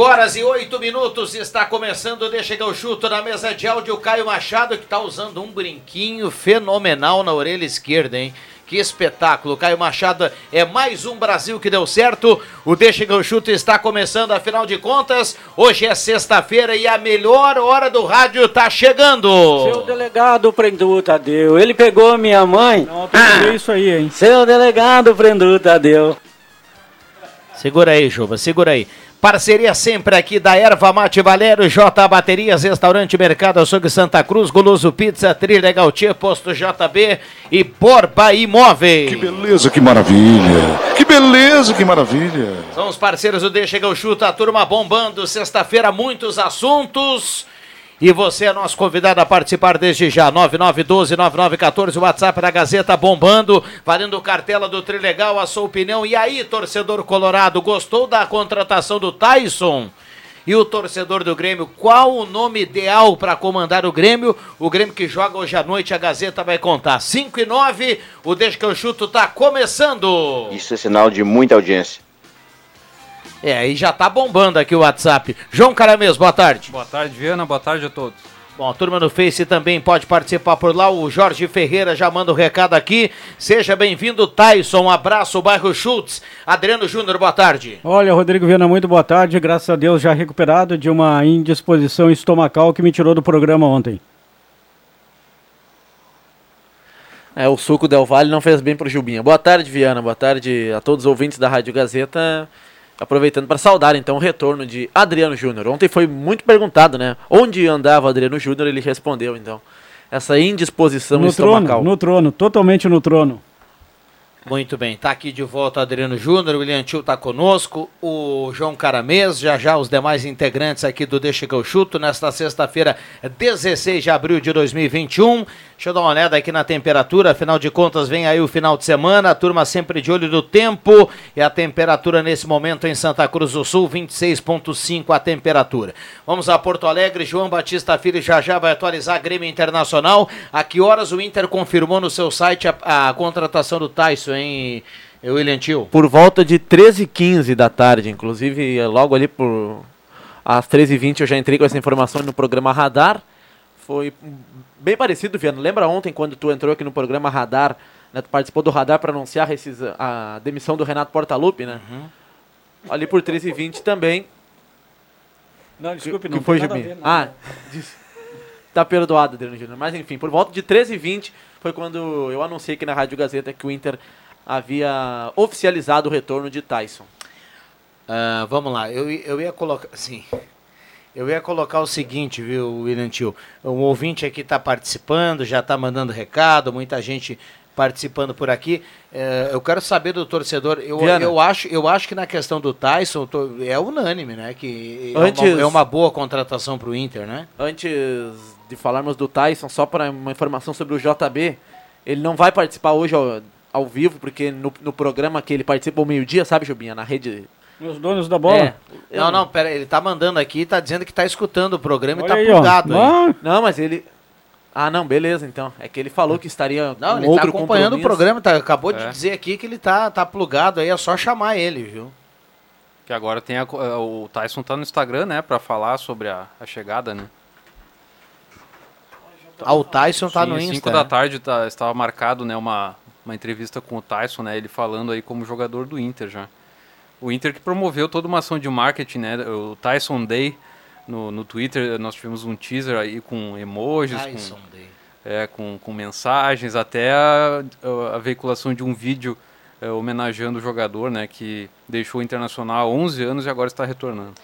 5 horas e 8 minutos, está começando Deixa que eu chuto na mesa de áudio Caio Machado, que está usando um brinquinho fenomenal na orelha esquerda, hein? Que espetáculo. Caio Machado é mais um Brasil que deu certo. O Deixa que eu chuto está começando, afinal de contas, hoje é sexta-feira e a melhor hora do rádio está chegando. Seu delegado Prendu Tadeu, ele pegou minha mãe. Não, ah. isso aí, hein? Seu delegado Prendu Tadeu. Segura aí, Juba, segura aí. Parceria sempre aqui da Erva Mate Valério, J Baterias, Restaurante Mercado Açougue Santa Cruz, Goloso Pizza, Trilha Gautier, Posto JB e Borba Imóveis. Que beleza, que maravilha. Que beleza, que maravilha. São os parceiros do Deixa o Chuta, a turma bombando. Sexta-feira, muitos assuntos. E você é nosso convidado a participar desde já. 9912-9914, o WhatsApp da Gazeta bombando, valendo cartela do Trilegal, a sua opinião. E aí, torcedor colorado, gostou da contratação do Tyson? E o torcedor do Grêmio, qual o nome ideal para comandar o Grêmio? O Grêmio que joga hoje à noite, a Gazeta vai contar. 5 e 9, o Deixa que eu chuto tá começando. Isso é sinal de muita audiência. É, e já tá bombando aqui o WhatsApp. João Caramês, boa tarde. Boa tarde, Viana, boa tarde a todos. Bom, a turma no Face também pode participar por lá. O Jorge Ferreira já manda o um recado aqui. Seja bem-vindo, Tyson. Um abraço, bairro Schultz. Adriano Júnior, boa tarde. Olha, Rodrigo Viana, muito boa tarde. Graças a Deus já recuperado de uma indisposição estomacal que me tirou do programa ontem. É, o suco Del Valle não fez bem pro Gilbinha. Boa tarde, Viana. Boa tarde a todos os ouvintes da Rádio Gazeta aproveitando para saudar então o retorno de Adriano Júnior. Ontem foi muito perguntado, né? Onde andava Adriano Júnior? Ele respondeu então. Essa indisposição no estomacal. Trono, no trono, totalmente no trono. Muito bem, tá aqui de volta Adriano Júnior, o William Tio tá conosco, o João Caramês, já já os demais integrantes aqui do Deixa que eu chuto, nesta sexta-feira, 16 de abril de 2021. Deixa eu dar uma olhada aqui na temperatura, afinal de contas vem aí o final de semana, a turma sempre de olho do tempo e a temperatura nesse momento em Santa Cruz do Sul, 26.5 a temperatura. Vamos a Porto Alegre, João Batista Filho já já vai atualizar a Grêmio Internacional. A que horas o Inter confirmou no seu site a, a contratação do Tyson, hein, William Tio? Por volta de 13h15 da tarde, inclusive logo ali por às 13h20 eu já entrei com essa informação no programa Radar. Foi bem parecido, Viano. Lembra ontem quando tu entrou aqui no programa Radar, né? Tu participou do Radar para anunciar a, a, demissão do Renato Portaluppi, né? Uhum. Ali por 13h20 também. Não, desculpe, que, não que foi, Jubim? Ah, tá perdoado, Adriano Júnior. Mas enfim, por volta de 13h20 foi quando eu anunciei aqui na Rádio Gazeta que o Inter havia oficializado o retorno de Tyson. Uh, vamos lá, eu, eu ia colocar. Sim. Eu ia colocar o seguinte, viu, William Tio? Um ouvinte aqui está participando, já está mandando recado, muita gente participando por aqui. É, eu quero saber do torcedor. Eu, eu, acho, eu acho que na questão do Tyson é unânime, né? Que Antes, é, uma, é uma boa contratação para o Inter, né? Antes de falarmos do Tyson, só para uma informação sobre o JB, ele não vai participar hoje ao, vivo, porque no, no programa que ele participa ao meio-dia, sabe, Jubinha? Na rede os donos da bola? É. Não, não, pera, ele tá mandando aqui, tá dizendo que tá escutando o programa Olha e tá aí, plugado. Não, não, mas ele. Ah, não, beleza, então. É que ele falou que estaria Não, com ele outro tá acompanhando o programa, tá, acabou de É. dizer aqui que ele tá, tá plugado aí, é só chamar ele, viu? Que agora tem a é, o Tyson tá no Instagram, né, Pra falar sobre a, a chegada, né? Ah, o Tyson tá Sim, no às Insta. cinco da tarde tá, estava marcado, né, uma, uma entrevista com o Tyson, né, ele falando aí como jogador do Inter já. O Inter que promoveu toda uma ação de marketing, né, o Tyson Day no, no Twitter, nós tivemos um teaser aí com emojis, Tyson com, Day. é, com, com mensagens, até a, a- a veiculação de um vídeo é, homenageando o jogador, né, que deixou o Internacional há 11 anos e agora está retornando.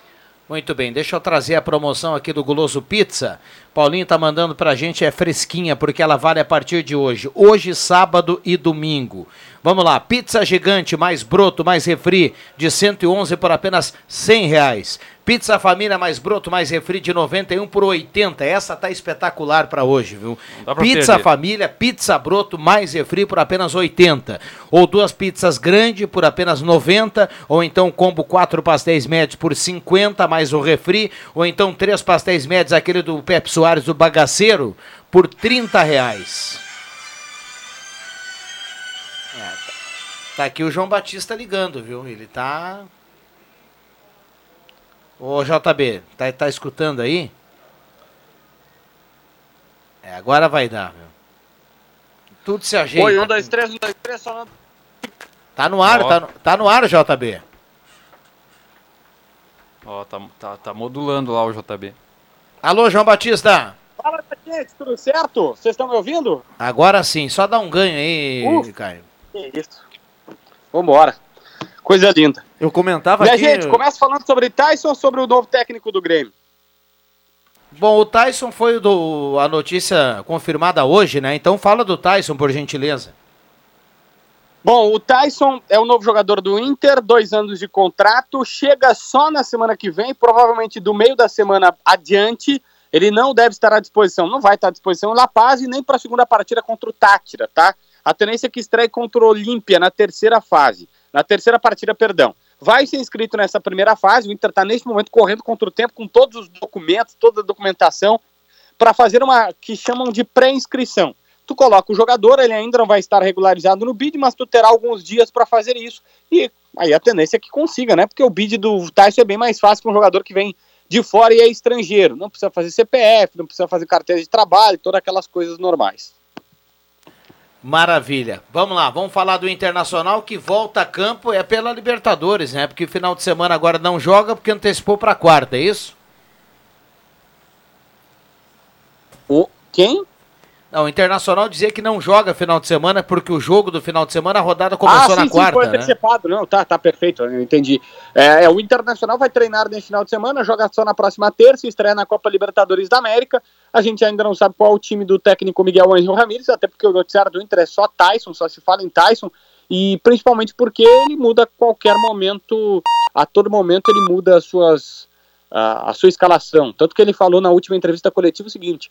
Muito bem, deixa eu trazer a promoção aqui do Guloso Pizza. Paulinho tá mandando pra gente, é fresquinha, porque ela vale a partir de hoje. Hoje, sábado e domingo. Vamos lá, pizza gigante, mais broto, mais refri, de 111 por apenas 100 reais. Pizza família, mais broto, mais refri, de 91 por 80. Essa tá espetacular pra hoje, viu? Pizza perder. família, pizza broto, mais refri por apenas 80. Ou duas pizzas grande por apenas 90. Ou então combo quatro pastéis médios por 50, mais o refri. Ou então três pastéis médios, aquele do Pepe Soares do Bagaceiro, por 30 reais. Tá aqui o João Batista ligando, viu? Ele tá. Ô JB, tá, tá escutando aí? É, agora vai dar, meu. Tudo se ajeita. Oi, um, dois, três, um, dois, três, só Tá no ar, Ó. tá no, tá no ar, JB. Ó, tá, tá, tá modulando lá o JB. Alô, João Batista. Fala, gente, tudo certo? Vocês estão me ouvindo? Agora sim, só dá um ganho aí, Uh. Caio. Que isso. Vambora. Coisa linda. Eu comentava Minha aqui... gente, começa falando sobre Tyson ou sobre o novo técnico do Grêmio? Bom, o Tyson foi do, a notícia confirmada hoje, né? Então fala do Tyson, por gentileza. Bom, o Tyson é o novo jogador do Inter, dois anos de contrato, chega só na semana que vem, provavelmente do meio da semana adiante. Ele não deve estar à disposição, não vai estar à disposição em La Paz e nem para a segunda partida contra o Tátira, tá? A tendência é que estreie contra o Olímpia na terceira fase, na terceira partida, perdão. Vai ser inscrito nessa primeira fase, o Inter está neste momento correndo contra o tempo com todos os documentos, toda a documentação, para fazer uma que chamam de pré-inscrição. Tu coloca o jogador, ele ainda não vai estar regularizado no bid, mas tu terá alguns dias para fazer isso. E aí a tendência é que consiga, né? Porque o bid do Tyson é bem mais fácil que um jogador que vem de fora e é estrangeiro. Não precisa fazer CPF, não precisa fazer carteira de trabalho, todas aquelas coisas normais. Maravilha. Vamos lá, vamos falar do Internacional que volta a campo é pela Libertadores, né? Porque final de semana agora não joga porque antecipou para quarta, é isso? O quem? Não, o Internacional dizia que não joga final de semana porque o jogo do final de semana a rodada começou ah, na sim, quarta, sim, foi né? antecipado. Não, tá, tá perfeito, eu entendi. É, é, o Internacional vai treinar nesse final de semana, joga só na próxima terça, estreia na Copa Libertadores da América. A gente ainda não sabe qual é o time do técnico Miguel Angel Ramírez, até porque o noticiário do Inter é só Tyson, só se fala em Tyson, e principalmente porque ele muda a qualquer momento, a todo momento ele muda as suas, a, a sua escalação. Tanto que ele falou na última entrevista coletiva o seguinte: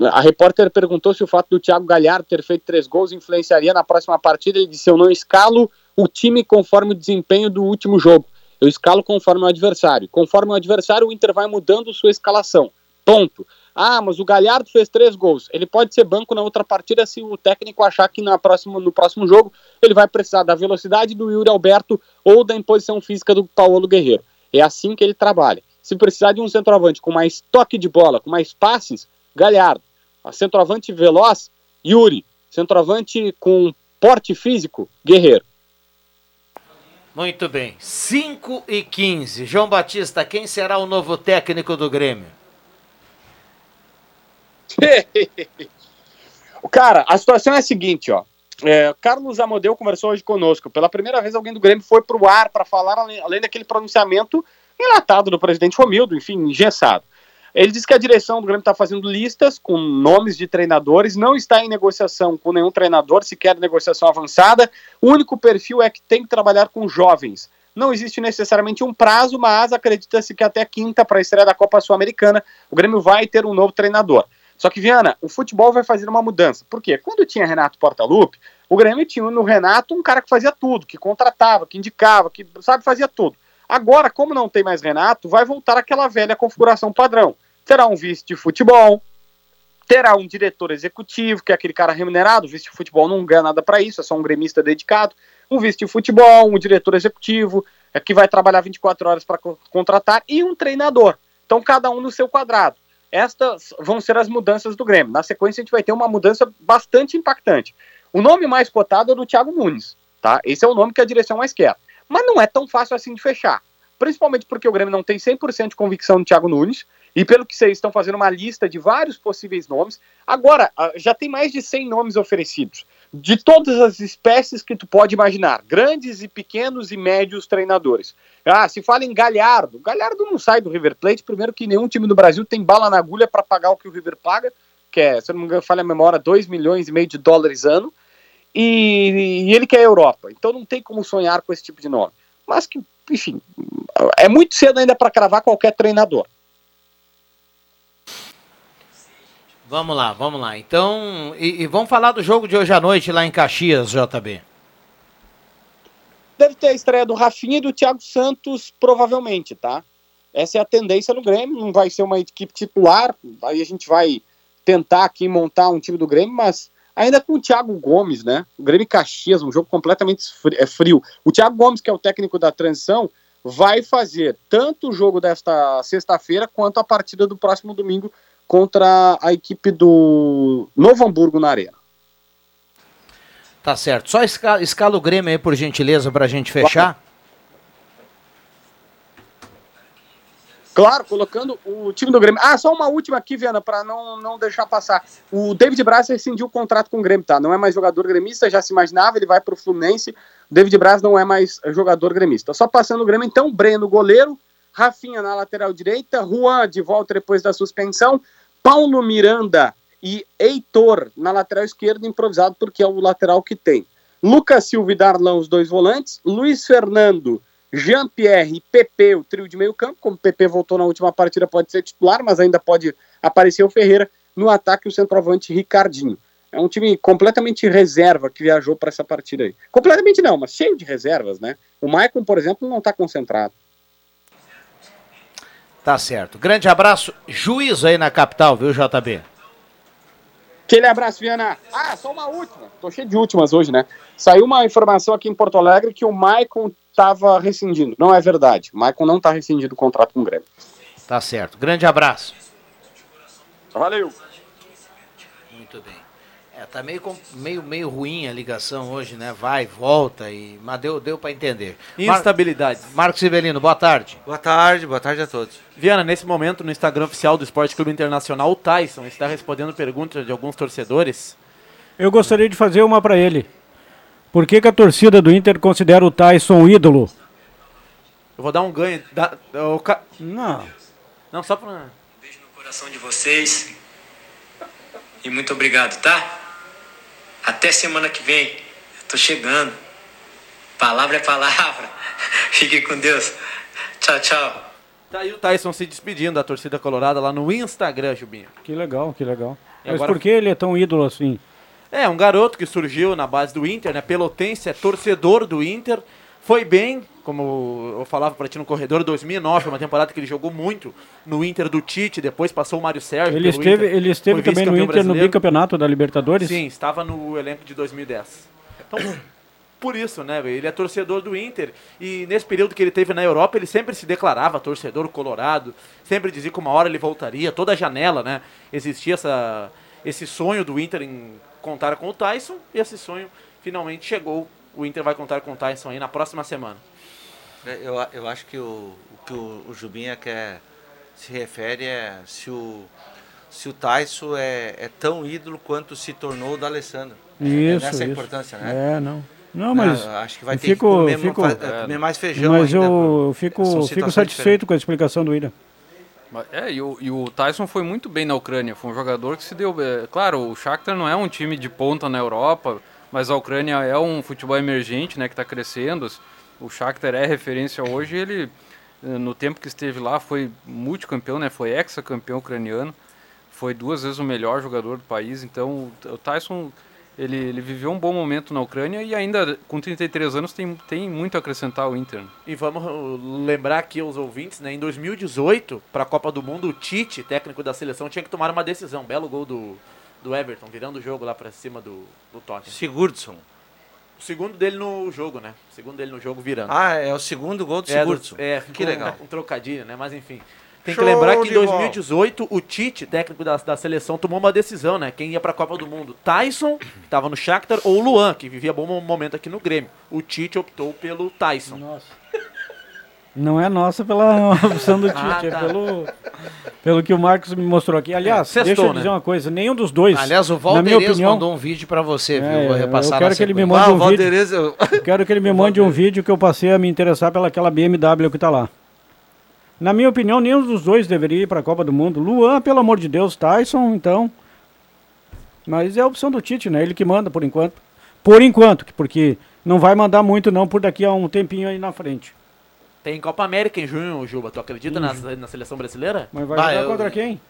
a repórter perguntou se o fato do Thiago Galhardo ter feito três gols influenciaria na próxima partida. Ele disse: Eu não escalo o time conforme o desempenho do último jogo. Eu escalo conforme o adversário. Conforme o adversário, o Inter vai mudando sua escalação. Ponto. Ah, mas o Galhardo fez três gols. Ele pode ser banco na outra partida se o técnico achar que na próxima, no próximo jogo ele vai precisar da velocidade do Yuri Alberto ou da imposição física do Paulo Guerreiro. É assim que ele trabalha. Se precisar de um centroavante com mais toque de bola, com mais passes, Galhardo. A centroavante veloz, Yuri. Centroavante com porte físico, Guerreiro. Muito bem. 5 e 15. João Batista, quem será o novo técnico do Grêmio? Cara, a situação é a seguinte, ó. É, Carlos Amodeu conversou hoje conosco. Pela primeira vez, alguém do Grêmio foi pro ar para falar, além, além daquele pronunciamento enlatado do presidente Romildo, enfim, engessado. Ele disse que a direção do Grêmio está fazendo listas com nomes de treinadores, não está em negociação com nenhum treinador, sequer negociação avançada. O único perfil é que tem que trabalhar com jovens. Não existe necessariamente um prazo, mas acredita-se que até quinta, para a estreia da Copa Sul-Americana, o Grêmio vai ter um novo treinador. Só que, Viana, o futebol vai fazer uma mudança. Por quê? Quando tinha Renato Portaluppi, o Grêmio tinha no Renato um cara que fazia tudo, que contratava, que indicava, que, sabe, fazia tudo. Agora, como não tem mais Renato, vai voltar aquela velha configuração padrão. Terá um vice de futebol, terá um diretor executivo, que é aquele cara remunerado, o vice de futebol não ganha nada para isso, é só um gremista dedicado, um vice de futebol, um diretor executivo, é que vai trabalhar 24 horas para contratar, e um treinador. Então, cada um no seu quadrado. Estas vão ser as mudanças do Grêmio. Na sequência, a gente vai ter uma mudança bastante impactante. O nome mais cotado é do Thiago Nunes, tá? Esse é o nome que a direção mais quer. Mas não é tão fácil assim de fechar. Principalmente porque o Grêmio não tem 100% de convicção no Thiago Nunes, e pelo que vocês estão fazendo uma lista de vários possíveis nomes, agora ah, já tem mais de 100 nomes oferecidos, de todas as espécies que tu pode imaginar, grandes e pequenos e médios treinadores. Ah, se fala em Galhardo, Galhardo não sai do River Plate, primeiro que nenhum time do Brasil tem bala na agulha para pagar o que o River paga, que é, se eu não me engano, falha a memória, 2 milhões e meio de dólares ano, e, e ele quer a Europa, então não tem como sonhar com esse tipo de nome. Mas que, enfim, é muito cedo ainda para cravar qualquer treinador. Vamos lá, vamos lá. Então, e, e, vamos falar do jogo de hoje à noite lá em Caxias, JB. Deve ter a estreia do Rafinha e do Thiago Santos, provavelmente, tá? Essa é a tendência no Grêmio, não vai ser uma equipe titular, aí a gente vai tentar aqui montar um time do Grêmio, mas ainda com o Thiago Gomes, né? O Grêmio Caxias, um jogo completamente é frio. O Thiago Gomes, que é o técnico da transição, vai fazer tanto o jogo desta sexta-feira quanto a partida do próximo domingo contra a equipe do Novo Hamburgo na Arena. Tá certo. Só escala, escala o Grêmio aí, por gentileza, para a gente fechar. Claro, colocando o time do Grêmio. Ah, só uma última aqui, Viana, para não, não deixar passar. O David Braz rescindiu o contrato com o Grêmio, tá? Não é mais jogador gremista, já se imaginava, ele vai para o Fluminense. O David Braz não é mais jogador gremista. Só passando o Grêmio, então, Breno, goleiro. Rafinha na lateral direita. Juan de volta depois da suspensão. Paulo Miranda e Heitor na lateral esquerda, improvisado porque é o lateral que tem. Lucas Silva e Darlan, os dois volantes. Luiz Fernando, Jean-Pierre e Pepe, o trio de meio campo. Como Pepe voltou na última partida, pode ser titular, mas ainda pode aparecer o Ferreira. No ataque, o centroavante Ricardinho. É um time completamente reserva que viajou para essa partida aí. Completamente não, mas cheio de reservas, né? O Maicon, por exemplo, não está concentrado. Tá certo. Grande abraço. Juízo aí na capital, viu, JB? Aquele abraço, Viana. Ah, só uma última. Tô cheio de últimas hoje, né? Saiu uma informação aqui em Porto Alegre que o Maicon estava rescindindo. Não é verdade. O Maicon não está rescindindo o contrato com o Grêmio. Tá certo. Grande abraço. Valeu. Muito bem. É, tá meio, meio, meio ruim a ligação hoje, né? Vai, volta, e, mas deu, deu para entender. Instabilidade. Mar Marcos Sivelino, boa tarde. Boa tarde, boa tarde a todos. Viana, nesse momento no Instagram oficial do Esporte Clube Internacional, o Tyson está respondendo perguntas de alguns torcedores. Eu gostaria de fazer uma para ele. Por que, que, a torcida do Inter considera o Tyson um ídolo? Eu vou dar um ganho. Da, o ca... Não. Não, só pra. Beijo no coração de vocês. E muito obrigado, tá? Até semana que vem. Eu tô chegando. Palavra é palavra. Fique com Deus. Tchau, tchau. Tá aí o Tyson se despedindo da torcida colorada lá no Instagram, Jubinho. Que legal, que legal. E Mas agora... por que ele é tão ídolo assim? É, um garoto que surgiu na base do Inter, né? Pelotense, é torcedor do Inter. Foi bem, como eu falava para ti no corredor, 2009, uma temporada que ele jogou muito no Inter do Tite, depois passou o Mário Sérgio. Ele esteve, Inter, ele esteve também no Inter brasileiro. no bicampeonato da Libertadores? Sim, estava no elenco de 2010. Então, por isso, né, ele é torcedor do Inter e nesse período que ele teve na Europa, ele sempre se declarava torcedor colorado, sempre dizia que uma hora ele voltaria, toda a janela, né, existia essa, esse sonho do Inter em contar com o Tyson e esse sonho finalmente chegou. O Inter vai contar com o Tyson aí na próxima semana. É, eu, eu acho que o, o que o, o Jubinha quer se refere é se o, se o Tyson é, é tão ídolo quanto se tornou o da Alessandro. Isso, é essa a importância, né? É, não. Não, mas não, acho que vai ter fico, que comer, fico, comer mais feijão Mas ainda, eu fico, fico satisfeito diferentes. com a explicação do William. É, e o, e o, Tyson foi muito bem na Ucrânia. Foi um jogador que se deu. É, claro, o Shakhtar não é um time de ponta na Europa, mas a Ucrânia é um futebol emergente, né, que está crescendo. O Shakhtar é referência hoje. Ele, eh, no tempo que esteve lá, foi multicampeão, né? Foi ex-campeão ucraniano. Foi duas vezes o melhor jogador do país. Então, o Tyson Ele, ele viveu um bom momento na Ucrânia e ainda com 33 anos tem, tem muito a acrescentar ao Inter. E vamos uh, lembrar aqui aos ouvintes, né? Em 2018, para a Copa do Mundo, o Tite, técnico da seleção, tinha que tomar uma decisão. Belo gol do, do Everton, virando o jogo lá para cima do, do Tottenham. Sigurdsson. O segundo dele no jogo, né? O segundo dele no jogo virando. Ah, é o segundo gol do É, Sigurdsson. é, que ficou legal. Um, um trocadilho, né? Mas enfim. Tem Show que lembrar que em de bola. 2018 o Tite, técnico da, da seleção, tomou uma decisão, né? Quem ia pra Copa do Mundo? Tyson, que tava no Shakhtar, ou o Luan, que vivia bom momento aqui no Grêmio. O Tite optou pelo Tyson. Nossa. Não é nossa pela opção do Tite, Ah, é tá. pelo, pelo que o Marcos me mostrou aqui. Aliás, Sextou, deixa eu né? dizer uma coisa, nenhum dos dois, Aliás, o Valderez mandou um vídeo pra você, viu? É, Vou repassar eu quero que ele me mande Ah, um o vídeo. Valderez, eu- quero que ele me mande um vídeo que eu passei a me interessar pelaquela BMW que tá lá. Na minha opinião, nenhum dos dois deveria ir para a Copa do Mundo. Luan, pelo amor de Deus, Tyson, então. Mas é a opção do Tite, né? Ele que manda por enquanto. Por enquanto, que- porque não vai mandar muito não por daqui a um tempinho aí na frente. Tem Copa América em junho, Juba. Tu acredita na, na seleção brasileira? Mas vai jogar contra quem?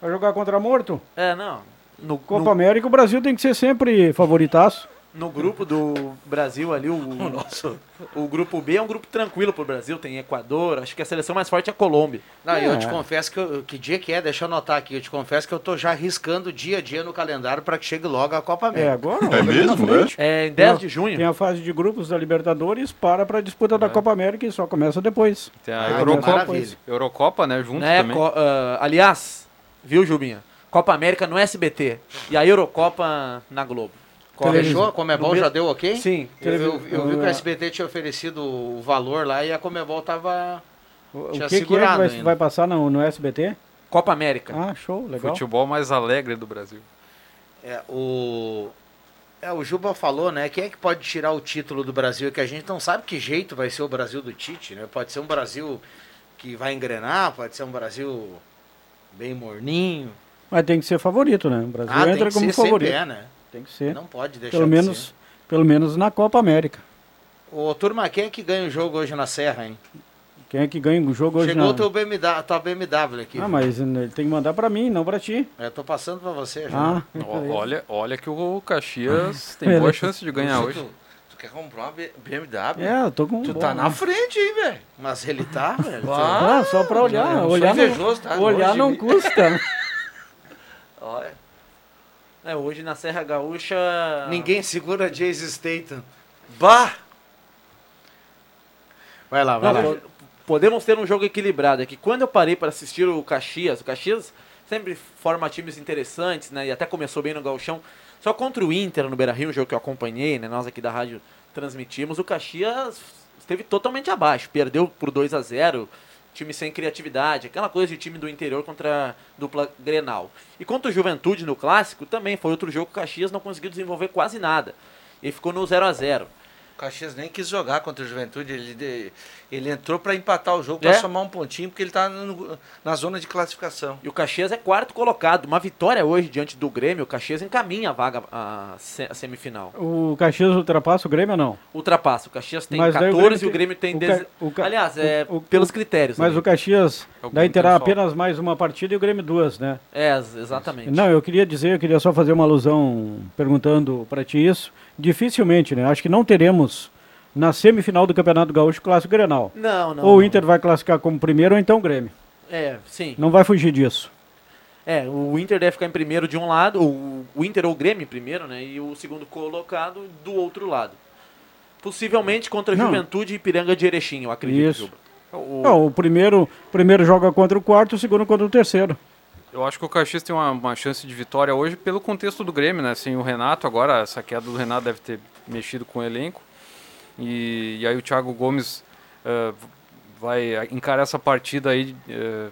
Vai jogar contra morto? É, não. No, Copa no, América, o Brasil tem que ser sempre favoritaço. No grupo do Brasil ali, o, o grupo B é um grupo tranquilo pro Brasil. Tem Equador, acho que a seleção mais forte é a Colômbia. Não, É. eu te confesso que, eu- que dia que é, deixa eu anotar aqui, eu te confesso que eu tô já riscando dia a dia no calendário para que chegue logo a Copa América. É, agora. É mesmo, né? É em Tem 10 a- de junho. Tem a fase de grupos da Libertadores, para para a disputa É. da Copa América e só começa depois. Tem a Ah, Eurocopa. Eurocopa, né? Junto Né, também. co- ah, aliás, viu, Jubinha? Copa América no SBT e a Eurocopa na Globo. Fechou? A Comebol já deu ok? Sim. Eu, eu- eu vi que o É. SBT tinha oferecido o valor lá e a Comebol tava. O que, que é que segurado vai, ainda. vai passar no, no SBT? Copa América. Ah, show, legal. Futebol mais alegre do Brasil. É, o. É, o Juba falou, né? Quem é que pode tirar o título do Brasil? Que a gente não sabe que jeito vai ser o Brasil do Tite, né? Pode ser um Brasil que vai engrenar, pode ser um Brasil bem morninho. Mas tem que ser favorito, né? O Brasil Ah, tem entra que como ser, sempre favorito. é, né? Tem que ser. Não pode deixar pelo de menos, ser. pelo menos na Copa América. Ô, turma, quem é que ganha o jogo hoje na Serra, hein? Quem é que ganha o jogo hoje Chegou na... o teu BMW, tua BMW aqui. Ah, mas né, ele tem que mandar pra mim, não pra ti. Eu tô passando pra você já. Ah, Ó, olha, olha que o Caxias tem boa chance de ganhar hoje. Tu, tu quer comprar uma BMW? É, eu tô com um Tu bom, tá né? na frente, hein, velho? Mas ele tá, velho. Ah, só pra olhar. Não, sou olhar invejoso, não, tá? olhar não custa. Olha. É, hoje na Serra Gaúcha. Ninguém segura Jason Statham. Bah! Vai lá, vai Não, lá. po- podemos ter um jogo equilibrado. É que quando eu parei para assistir o Caxias, o Caxias sempre forma times interessantes, né? E até começou bem no Gauchão. Só contra o Inter no Beira Rio, um jogo que eu acompanhei, né? Nós aqui da rádio transmitimos. O Caxias esteve totalmente abaixo, perdeu por 2 a 0 time sem criatividade, aquela coisa de time do interior contra a dupla Grenal. E contra o Juventude no clássico, também foi outro jogo que o Caxias não conseguiu desenvolver quase nada. E ficou no 0 a 0 O Caxias nem quis jogar contra o Juventude. Ele, ele entrou pra empatar o jogo, pra É. somar um pontinho, porque ele tá no- na zona de classificação. E o Caxias é quarto colocado. Uma vitória hoje diante do Grêmio, o Caxias encaminha a vaga à semifinal. O Caxias ultrapassa o Grêmio ou não? Ultrapassa. O Caxias tem Mas daí o 14 e o Grêmio tem o 10. o Ca- Aliás, é o- o- pelos critérios. Mas ali. o Caxias É o daí terá apenas mais uma partida e o Grêmio duas, né? É, ex- exatamente. Não, eu queria dizer, eu queria só fazer uma alusão perguntando para ti isso. Dificilmente, né? Acho que não teremos na semifinal do Campeonato Gaúcho clássico Grenal. Não, não. ou o não. Inter vai classificar como primeiro ou então o Grêmio. É, sim. Não vai fugir disso. É, o Inter deve ficar em primeiro de um lado, o, o Inter ou o Grêmio em primeiro, né? E o segundo colocado do outro lado. Possivelmente contra Não. Juventude e Ipiranga de Erechim, eu acredito. Isso. O- Não, o primeiro, o primeiro joga contra o quarto, o segundo contra o terceiro. Eu acho que o Caxias tem uma, uma chance de vitória hoje pelo contexto do Grêmio, né? Sem o Renato, agora essa queda do Renato deve ter mexido com o elenco. E, e aí o Thiago Gomes eh, vai encarar essa partida aí eh,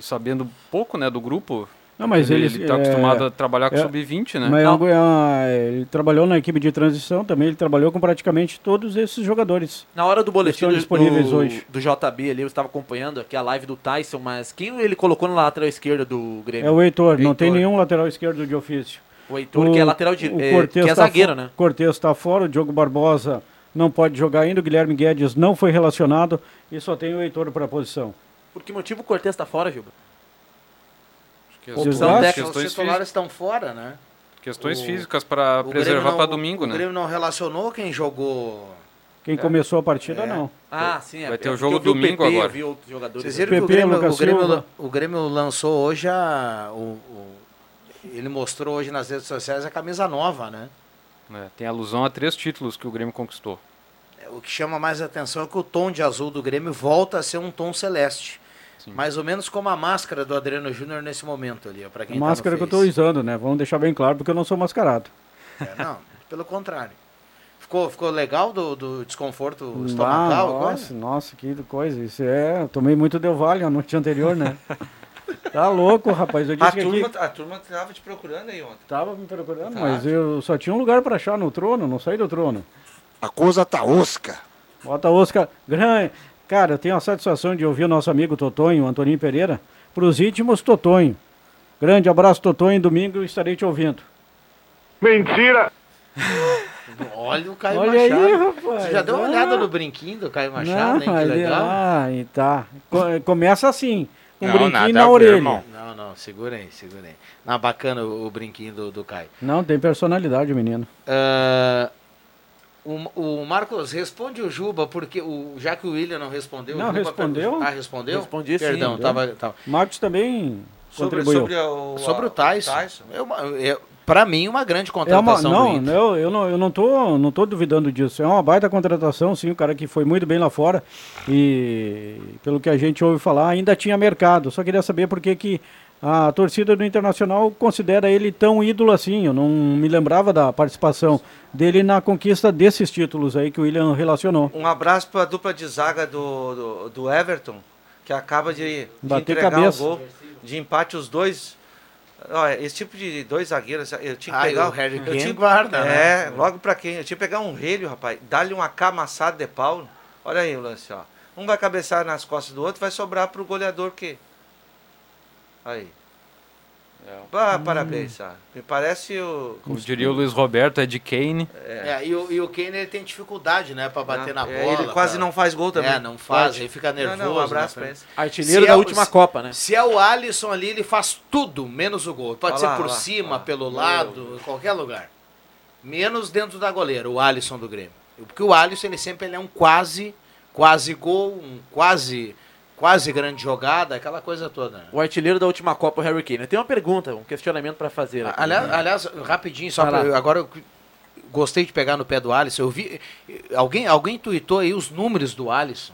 sabendo pouco né, do grupo. Não, mas ele está é, acostumado a trabalhar com é, sub-20, né? Mas uma- ele trabalhou na equipe de transição também, ele trabalhou com praticamente todos esses jogadores. Na hora do boletim Estão do, disponíveis do, hoje. do JB ali, eu estava acompanhando aqui a live do Tyson, mas quem ele colocou na lateral esquerda do Grêmio? É o Heitor, não tem Heitor. nenhum lateral esquerdo de ofício. O Heitor, que é lateral de- o é, Cortez que é tá zagueiro, fo- né? Cortez está fora, o Diogo Barbosa não pode jogar ainda, o Guilherme Guedes não foi relacionado e só tem o Heitor para a posição. Por que motivo o Cortez está fora, que Opção questões técnica, Os físicas. titulares estão fora, né? Questões O- físicas para o preservar não- para domingo, o né? Grêmio não relacionou quem jogou. Quem começou a partida, não. Ah, sim. Vai é, ter o porque jogo o domingo PP, agora. eu vi outros jogadores. Vocês viram PP, que o Grêmio, o, Grêmio, o Grêmio lançou hoje a. O, o- ele mostrou hoje nas redes sociais a camisa nova, né? É, tem alusão a três títulos que o Grêmio conquistou. O que chama mais atenção é que o tom de azul do Grêmio volta a ser um tom celeste. Mais ou menos como a máscara do Adriano Júnior nesse momento ali, para quem Máscara que tá eu tô usando, né? Vamos deixar bem claro, porque eu não sou mascarado. É, não, pelo contrário. Ficou, ficou legal do, do desconforto Ah, estomacal? agora? nossa, nossa, que coisa. Isso é. Eu tomei muito Del Valle a noite anterior, né? tá louco, rapaz. Eu disse A que turma, aqui... a turma tava te procurando aí ontem. Tava me procurando, Tá. mas eu só tinha um lugar pra achar no trono, não saí do trono. A coisa tá osca. Bota Oscar. Grande. Cara, eu tenho a satisfação de ouvir o nosso amigo Totonho, Antoninho Pereira. Pros íntimos, Totonho. Grande abraço, Totonho. Domingo estarei te ouvindo. Mentira! Olha o Caio Olha Machado. aí, rapaz. Você já deu uma Ah. olhada no brinquinho do Caio Machado, hein? Que ali- legal. Ah, e tá. Co- Começa assim, um Não, brinquinho nada na a ver, orelha. irmão. Não, não, segura aí, segura aí. Não, bacana o, o brinquinho do, do Caio. Não, tem personalidade, menino. Ah, o, o Marcos, responde o Juba, porque o, já que o William não respondeu. o Não, Juba respondeu. Ah, respondeu? Respondi sim. Perdão, tava, tava. Marcos também Sobre, contribuiu. sobre o, Sobre o Tyson. Tyson. É uma- pra mim, uma grande É uma, contratação não, eu, eu não, eu não tô, não tô duvidando disso. É uma baita contratação, sim, o cara que foi muito bem lá fora e pelo que a gente ouve falar, ainda tinha mercado. Só queria saber por que que a torcida do Internacional considera ele tão ídolo assim. Eu não me lembrava da participação dele na conquista desses títulos aí que o William relacionou. Um abraço para a dupla de zaga do, do, do Everton, que acaba de, de Bater entregar cabeça. um gol de empate os dois. Olha, esse tipo de dois zagueiros, eu tinha que Ah, pegar. o Harry eu tinha- guarda, É, né? logo para quem? Eu tinha que pegar um relho, rapaz, dar-lhe uma camaçada de pau. Olha aí o lance, ó. Um vai cabeçar nas costas do outro, vai sobrar pro goleador que. Aí. Ah, parabéns, sabe? Me parece o. Como diria o Luiz Roberto, é de Kane. É, e, o, e o Kane ele tem dificuldade, né, pra bater na É, bola. ele quase pra- não faz gol também. É, não faz, Pode. aí fica Não, não, nervoso. um abraço né, pra ele. Artilheiro Se da é última se- Copa, né? Se é o Alisson ali, ele faz tudo, menos o gol. Pode ser lá, por cima, lá. pelo Meu lado, em qualquer lugar. Menos dentro da goleira, o Alisson do Grêmio. Porque o Alisson, ele sempre ele é um quase, quase gol, um quase, quase grande jogada, aquela coisa toda. né? O artilheiro da última Copa, o Harry Kane. Eu tenho uma pergunta, um questionamento pra fazer. aqui. Aliás, aliás, rapidinho, só pra, agora eu gostei de pegar no pé do Alisson. Eu vi. Alguém, alguém tuitou aí os números do Alisson.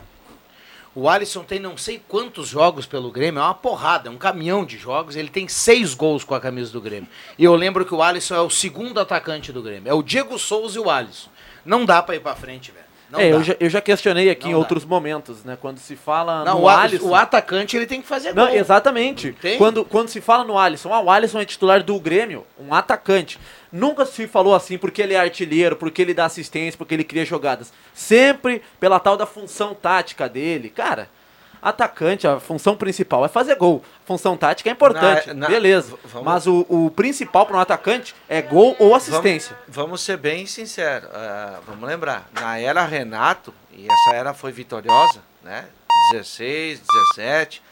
O Alisson tem não sei quantos jogos pelo Grêmio, é uma porrada, é um caminhão de jogos. Ele tem seis gols com a camisa do Grêmio. E eu lembro que o Alisson é o segundo atacante do Grêmio. É o Diego Souza e o Alisson. Não dá pra ir pra frente, velho. É, eu já, eu já questionei aqui Não em dá. outros momentos, né? Quando se fala Não, no o, Alisson... o atacante ele tem que fazer Não, gol. exatamente. Quando, quando se fala no Alisson, ah, o Alisson é titular do Grêmio, um atacante. Nunca se falou assim porque ele é artilheiro, porque ele dá assistência, porque ele cria jogadas. Sempre pela tal da função tática dele. Cara, atacante, a função principal é fazer gol. Função tática é importante, Na- na- beleza. vamos- Mas o, o principal para um atacante é gol ou assistência. Vamos, vamos ser bem sinceros. ah, vamos lembrar, na era Renato, e essa era foi vitoriosa, né? 16, 17,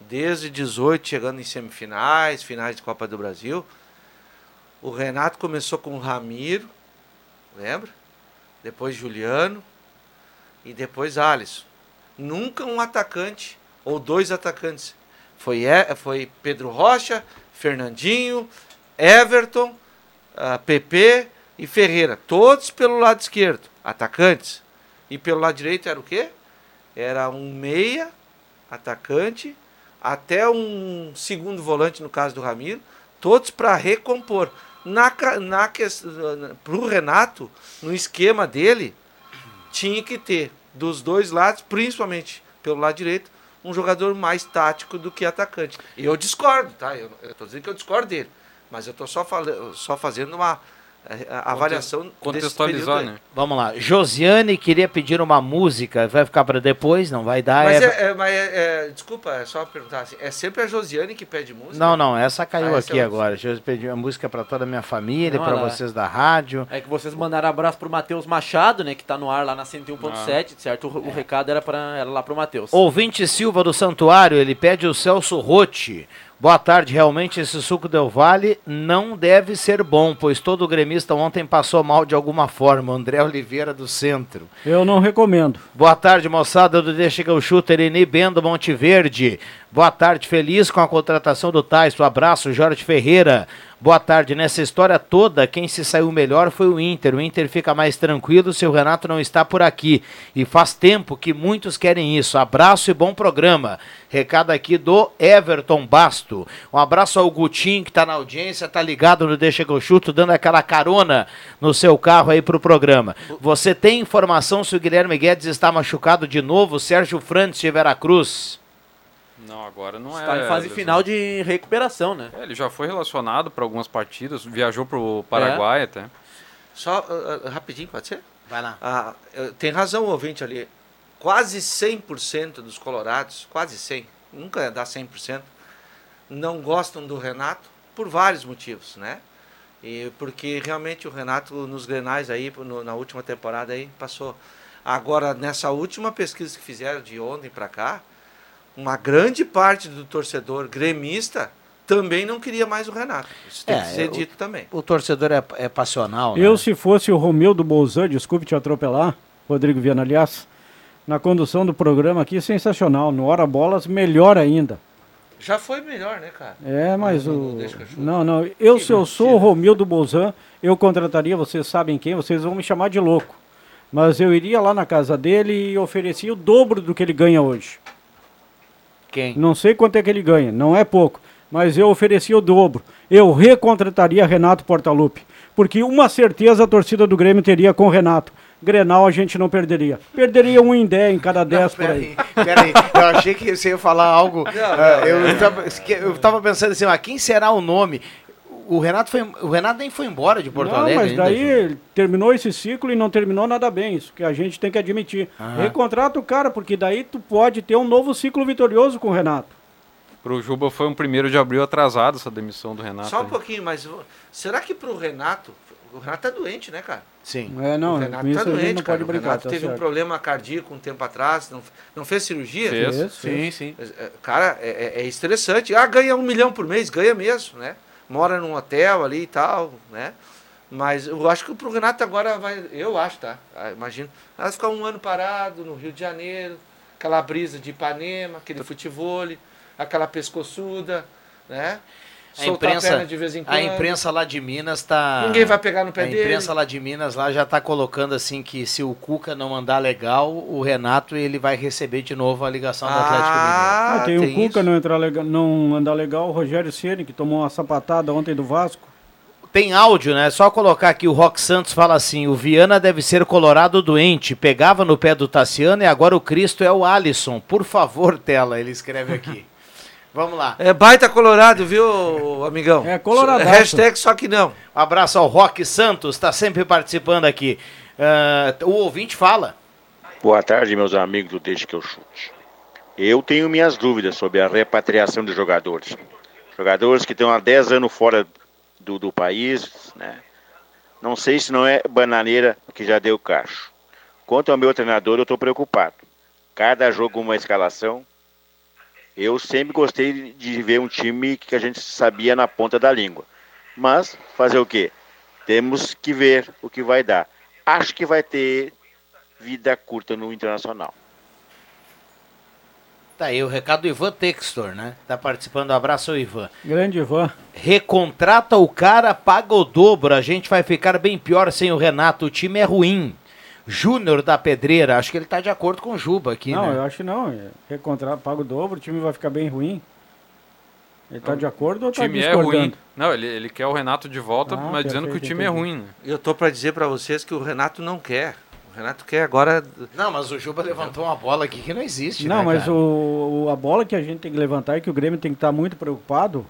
desde 18 chegando em semifinais, finais de Copa do Brasil. O Renato começou com o Ramiro, lembra? Depois Juliano e depois Alisson. Nunca um atacante ou dois atacantes. Foi, foi Pedro Rocha, Fernandinho, Everton, ah, PP e Ferreira. Todos pelo lado esquerdo, atacantes. E pelo lado direito era o quê? Era um meia, atacante, até um segundo volante, no caso do Ramiro, todos para recompor. Na, na, para o Renato, no esquema dele, tinha que ter dos dois lados, principalmente pelo lado direito, um jogador mais tático do que atacante. E eu discordo, tá? Eu, tô dizendo que eu discordo dele. Mas eu tô só, só fazendo uma eh, avaliação desse Contextualizar, né? Vamos lá. Josiane queria pedir uma música. Vai ficar pra depois? Não vai dar. Mas, é- é, é- mas é- é- desculpa, é só perguntar assim, é sempre a Josiane que pede música? Não, não, essa caiu Ah, essa aqui é agora. Eu pedir uma música pra toda a minha família, ela- vocês da rádio. É que vocês mandaram abraço pro Matheus Machado, né? Que tá no ar lá na 101.7, certo? O, o recado era, pra, era lá pro Matheus. Ouvinte Silva do Santuário, ele pede o Celso Rotti. Boa tarde, realmente esse suco Del Vale não deve ser bom, pois todo gremista ontem passou mal de alguma forma. André Oliveira do Centro. Eu não recomendo. Boa tarde, moçada do Deixa que eu chuto, Ereni Bendo Monte Verde. Boa tarde, feliz com a contratação do Tyson. Abraço, Jorge Ferreira. Boa tarde. Nessa história toda, quem se saiu melhor foi o Inter. O Inter fica mais tranquilo se o Renato não está por aqui. E faz tempo que muitos querem isso. Abraço e bom programa. Recado aqui do Everton Basto. Um abraço ao Gutinho que está na audiência, tá ligado no Deixa que eu chuto, dando aquela carona no seu carro aí pro programa. Você tem informação se o Guilherme Guedes está machucado de novo? Sérgio Frantes de Veracruz. Não, agora não Está é. em fase final de recuperação, né? É, ele já foi relacionado para algumas partidas, viajou para o Paraguai até. Só uh, uh, rapidinho, pode ser? Vai lá. Ah, tem razão o ouvinte ali. Quase 100% dos colorados, quase 100, nunca dá 100%, não gostam do Renato por vários motivos, né? E porque realmente o Renato nos Grenais aí, no, na última temporada aí, passou. Agora, nessa última pesquisa que fizeram de ontem para cá, uma grande parte do torcedor gremista também não queria mais o Renato. Isso tem É, que ser o- dito também. O torcedor é, é passional, né? Eu, se fosse o Romeu do Bolzan, desculpe te atropelar, Rodrigo Viana, aliás, na condução do programa aqui, sensacional. No Hora Bolas, melhor ainda. Já foi melhor, né, cara? É, mas Não, o. não que eu. Não. Eu, se eu sou o Romildo Bolzan, eu contrataria, vocês sabem quem, vocês vão me chamar de louco. Mas eu iria lá na casa dele e oferecia o dobro do que ele ganha hoje. Quem? Não sei quanto é que ele ganha, não é pouco. Mas eu oferecia o dobro. Eu recontrataria Renato Portaluppi. Porque uma certeza a torcida do Grêmio teria com o Renato. Grenal a gente não perderia. Perderia um em 10 em cada 10 por aí. Peraí, eu achei que você ia falar algo. Não, ah, não, eu, não. tava, eu tava pensando assim, ah, quem será o nome? O Renato, foi, o Renato nem foi embora de Porto não, Alegre. mas daí ele terminou esse ciclo e não terminou nada bem. Isso que a gente tem que admitir. Aham. Recontrata o cara, porque daí tu pode ter um novo ciclo vitorioso com o Renato. Pro Juba foi um primeiro de abril atrasado essa demissão do Renato. Só um aí. pouquinho, mas será que pro Renato. O Renato tá doente, né, cara? Sim. É, não, o Renato tá doente, não cara. pode O brincar. Renato tá teve um certo. problema cardíaco um tempo atrás, não, não fez cirurgia? Fez. Fez, Sim, fez. sim. É, Cara, é, é- é estressante. Ah, ganha um milhão por mês, ganha mesmo, né? Mora num hotel ali e tal, né? Mas eu acho que pro Renato agora vai. Eu acho, tá? Ah, Imagino. Vai ficar um ano parado no Rio de Janeiro, aquela brisa de Ipanema, aquele futebol, aquela pescoçuda, né? A imprensa, perna de vez em quando. a imprensa lá de Minas tá. Ninguém vai pegar no pé A dele. imprensa lá de Minas lá já tá colocando assim que se o Cuca não mandar legal, o Renato ele vai receber de novo a ligação do Atlético Mineiro. Ah, Ah, tem, o Cuca isso. não, entrar legal, não andar legal, o Rogério Ceni que tomou uma sapatada ontem do Vasco. Tem áudio, né? Só colocar aqui, o Rock Santos fala assim, o Viana deve ser colorado doente, pegava no pé do Tassiano e agora o Cristo é o Alisson. Por favor, tela, ele escreve aqui. Vamos lá. É baita colorado, viu, amigão? É coloradaço. Hashtag só que não. Um abraço ao Rock Santos, está sempre participando aqui. Ah, o ouvinte fala. Boa tarde, meus amigos do que eu chute. Eu tenho minhas dúvidas sobre a repatriação de jogadores. Jogadores que estão há 10 anos fora do, do país, né? Não sei se não é bananeira que já deu cacho. Quanto ao meu treinador, eu estou preocupado. Cada jogo uma escalação. Eu sempre gostei de ver um time que a gente sabia na ponta da língua. Mas fazer o quê? Temos que ver o que vai dar. Acho que vai ter vida curta no Internacional. Tá aí o recado do Ivan Textor, né? Tá participando. Abraço ao Ivan. Grande Ivan. Recontrata o cara, paga o dobro. A gente vai ficar bem pior sem o Renato. O time é ruim. Júnior da Pedreira, acho que ele tá de acordo com o Juba aqui, não, né? eu acho que não. é Recontrato, paga o dobro, o time vai ficar bem ruim. Ele tá de acordo ou O tá time é ruim. Não, ele, ele quer o Renato de volta, Ah, mas dizendo que o perfeito, time é entendi. ruim, né? Eu tô para dizer para vocês que o Renato não quer. O Renato quer agora. Não, mas o Juba levantou uma bola aqui que não existe, Não, né, mas cara? o, o- a bola que a gente tem que levantar e que o Grêmio tem que estar muito preocupado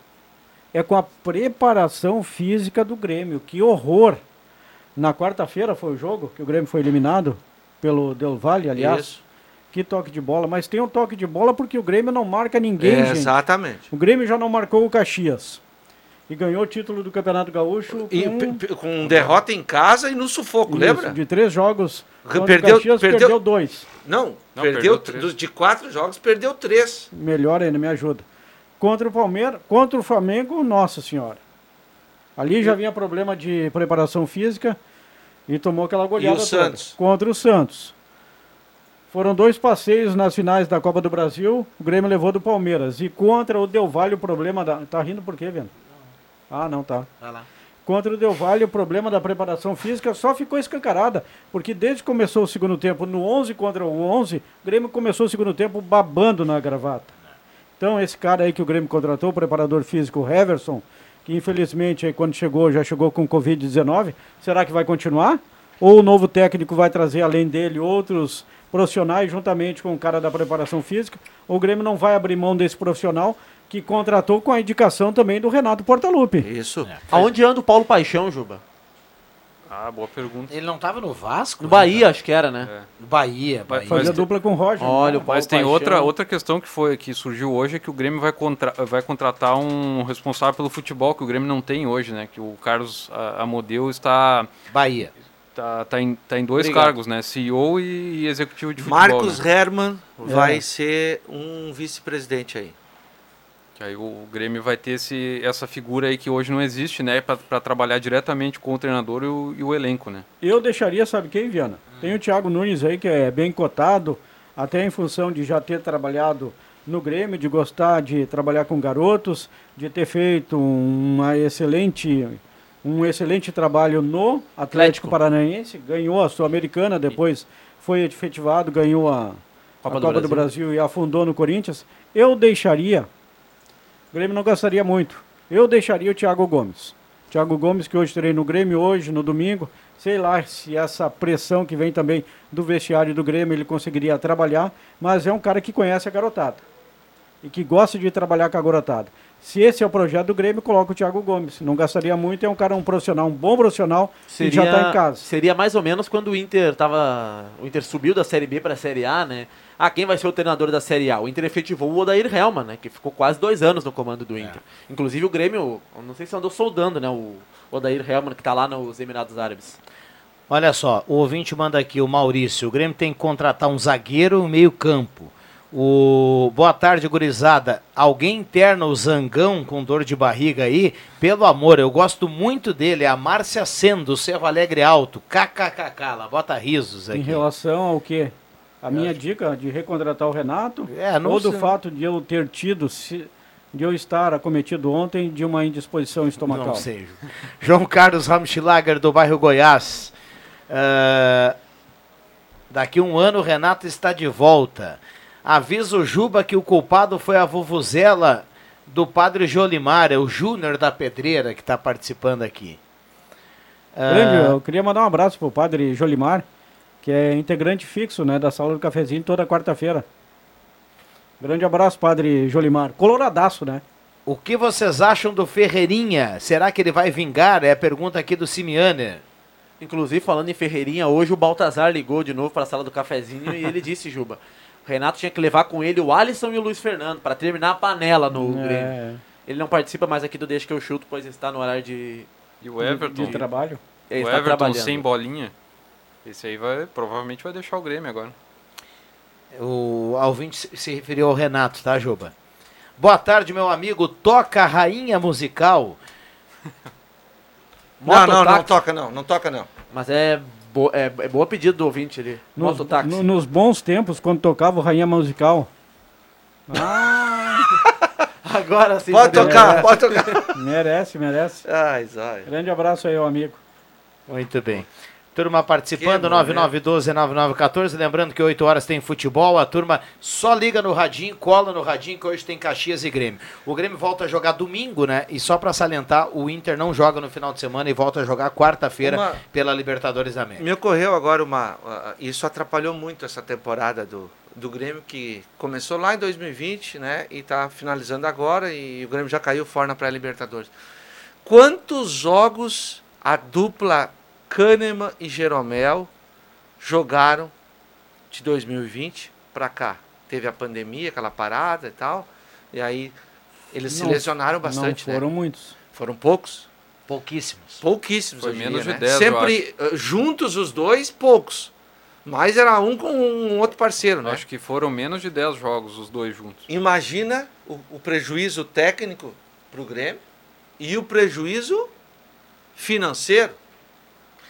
é com a preparação física do Grêmio. Que horror! Na quarta-feira foi o jogo que o Grêmio foi eliminado pelo Del Valle, aliás. Isso. Que toque de bola. Mas tem um toque de bola porque o Grêmio não marca ninguém, É, gente. exatamente. O Grêmio já não marcou o Caxias. E ganhou o título do Campeonato Gaúcho E com, pe- com derrota em casa e no sufoco, isso, lembra? de três jogos. Perdeu- Caxias, perdeu- perdeu dois. Não, Não, perdeu, perdeu de quatro jogos, perdeu três. Melhor ainda, me ajuda. contra o Palmeiras, contra o Flamengo, nossa senhora. Ali já vinha problema de preparação física e tomou aquela goleada o toda. Santos? contra o Santos. Foram dois passeios nas finais da Copa do Brasil, o Grêmio levou do Palmeiras. E contra o Del Valle o problema da. Tá rindo por quê, Vendo? Ah, não tá. Vai lá. Contra o Del Valle, o problema da preparação física só ficou escancarada, porque desde que começou o segundo tempo, no 11 contra o 11, o Grêmio começou o segundo tempo babando na gravata. Então, esse cara aí que o Grêmio contratou, o preparador físico o Heverson, que infelizmente aí quando chegou, já chegou com Covid-19, será que vai continuar? Ou o novo técnico vai trazer além dele outros profissionais juntamente com o cara da preparação física? Ou o Grêmio não vai abrir mão desse profissional que contratou com a indicação também do Renato Portaluppi? Isso. Aonde anda o Paulo Paixão, Juba? Ah, boa pergunta. Ele não tava no Vasco? No Bahia, acho que era, né? No Bahia, Bahia. Fazia dupla com o Roger. Olha, o Mas tem Paixão. outra, outra questão que foi que surgiu hoje é que o Grêmio vai, contra, vai contratar um responsável pelo futebol que o Grêmio não tem hoje, né? Que o Carlos a- Amodeu está Bahia. tá, tá, em, tá em dois Obrigado. cargos, né? CEO e, e executivo de futebol. Marcos né? Herman vai É. ser um vice-presidente aí. Que aí o Grêmio vai ter esse, essa figura aí que hoje não existe, né? Para trabalhar diretamente com o treinador e o, e o elenco, né? Eu deixaria, sabe quem, Viana? Tem o Thiago Nunes aí, que é bem cotado, até em função de já ter trabalhado no Grêmio, de gostar de trabalhar com garotos, de ter feito uma excelente, um excelente trabalho no Atlético, Atlético. Paranaense, ganhou a Sul-Americana, depois foi efetivado, ganhou a Copa a do Copa do Brasil. Brasil e afundou no Corinthians. Eu deixaria, o Grêmio não gastaria muito, eu deixaria o Thiago Gomes. Thiago Gomes, que hoje treina no Grêmio, hoje, no domingo. Sei lá se essa pressão que vem também do vestiário do Grêmio ele conseguiria trabalhar, mas é um cara que conhece a garotada e que gosta de trabalhar com a garotada. Se esse é o projeto do Grêmio, coloca o Thiago Gomes. Não gastaria muito, é um cara, um profissional, um bom profissional e já está em casa. Seria mais ou menos quando o Inter tava. O Inter subiu da Série B para a Série A, né? Ah, quem vai ser o treinador da Série A? O Inter efetivou o Odair Helman, né? Que ficou quase dois anos no comando do Inter. Inclusive o Grêmio, eu não sei se andou soldando, né? O Odair Helman, que tá lá nos Emirados Árabes. Olha só, o ouvinte manda aqui, o Maurício. O Grêmio tem que contratar um zagueiro e um meio-campo. O Boa tarde, gurizada. Alguém interna o Zangão com dor de barriga aí? Pelo amor, eu gosto muito dele. É a Márcia Sendo, do Cerro Alegre Alto. KKKK, ela bota risos Em aqui. relação ao quê? A minha dica de recontratar o Renato? É, não ou do sei. fato de eu ter tido, se- de eu estar acometido ontem de uma indisposição estomacal? Não sei. João Carlos Ramschlager, do bairro Goiás. Ah, daqui um ano o Renato está de volta. Avisa o Juba que o culpado foi a vuvuzela do padre Jolimar, é o Júnior da Pedreira que está participando aqui. Ah, Grande, eu queria mandar um abraço pro padre Jolimar, que é integrante fixo né, da sala do cafezinho toda quarta-feira. Grande abraço, padre Jolimar. Coloradaço, né? o que vocês acham do Ferreirinha? Será que ele vai vingar? É a pergunta aqui do Simianer. Inclusive, falando em Ferreirinha, hoje o Baltazar ligou de novo para a sala do cafezinho e ele disse, Juba, o Renato tinha que levar com ele o Alisson e o Luiz Fernando para terminar a panela no É. Grêmio. Ele não participa mais aqui do Deixa que eu chuto, pois está no horário de. E o Everton, De trabalho. Ele o está Everton sem bolinha, esse aí vai, provavelmente vai deixar o Grêmio agora. O ouvinte se- referiu ao Renato, tá, Juba? Boa tarde, meu amigo. Toca a rainha musical. Não, não, não toca não, não toca não. Mas é, bo é, é boa pedido do ouvinte ali. Nos, no- nos bons tempos, quando tocava o Rainha Musical. Agora sim. Pode tocar, pode tocar. Merece, merece. Ai, zóio. Grande abraço aí, ao amigo. Muito bem. Turma participando, Que momento. 9912-9914. Lembrando que 8 horas tem futebol. A turma só liga no radinho, cola no radinho, que hoje tem Caxias e Grêmio. O Grêmio volta a jogar domingo, né? E só pra salientar, o Inter não joga no final de semana e volta a jogar quarta-feira Uma- pela Libertadores da América. Me ocorreu agora uma. uh, Isso atrapalhou muito essa temporada do, do Grêmio, que começou lá em 2020, né? E tá finalizando agora, e o Grêmio já caiu fora na pré-Libertadores. Quantos jogos a dupla Kahneman e Jeromel jogaram de 2020 para cá? Teve a pandemia, aquela parada e tal, e aí eles se Não- lesionaram bastante, Não foram né? muitos. Foram poucos? Pouquíssimos. Pouquíssimos, Foi menos de né? 10, eu Sempre uh, juntos os dois, poucos. Mas era um com um outro parceiro, né? Acho que foram menos de 10 jogos os dois juntos. Imagina o, o prejuízo técnico para o Grêmio e o prejuízo financeiro.